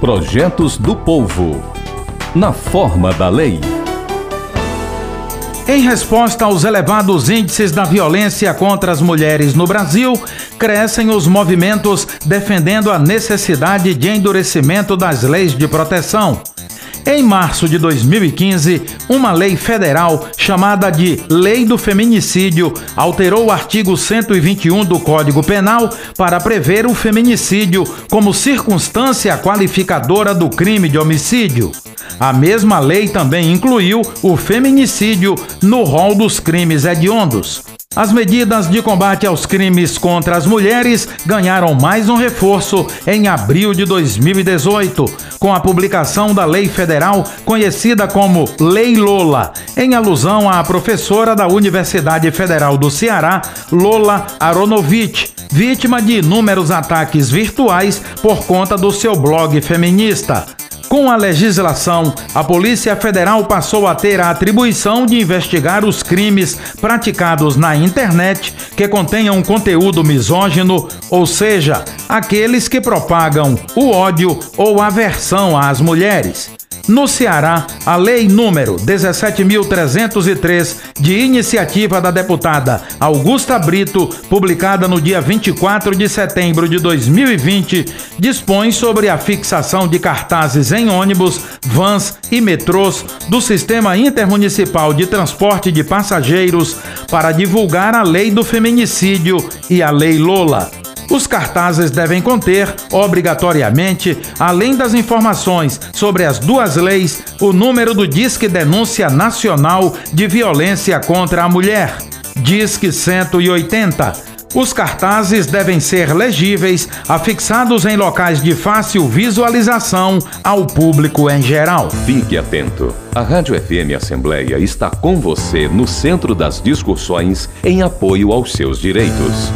Projetos do Povo. Na forma da lei. Em resposta aos elevados índices da violência contra as mulheres no Brasil, crescem os movimentos defendendo a necessidade de endurecimento das leis de proteção. Em março de 2015, uma lei federal chamada de Lei do Feminicídio alterou o artigo 121 do Código Penal para prever o feminicídio como circunstância qualificadora do crime de homicídio. A mesma lei também incluiu o feminicídio no rol dos crimes hediondos. As medidas de combate aos crimes contra as mulheres ganharam mais um reforço em abril de 2018, com a publicação da lei federal conhecida como Lei Lola, em alusão à professora da Universidade Federal do Ceará, Lola Aronovitch, vítima de inúmeros ataques virtuais por conta do seu blog feminista. Com a legislação, a Polícia Federal passou a ter a atribuição de investigar os crimes praticados na internet que contenham conteúdo misógino, ou seja, aqueles que propagam o ódio ou aversão às mulheres. No Ceará, a lei número 17.303, de iniciativa da deputada Augusta Brito, publicada no dia 24 de setembro de 2020, dispõe sobre a fixação de cartazes em ônibus, vans e metrôs do Sistema Intermunicipal de Transporte de Passageiros para divulgar a lei do feminicídio e a lei Lola. Os cartazes devem conter, obrigatoriamente, além das informações sobre as duas leis, o número do Disque Denúncia Nacional de Violência contra a Mulher, Disque 180. Os cartazes devem ser legíveis, afixados em locais de fácil visualização ao público em geral. Fique atento. A Rádio FM Assembleia está com você no centro das discussões em apoio aos seus direitos.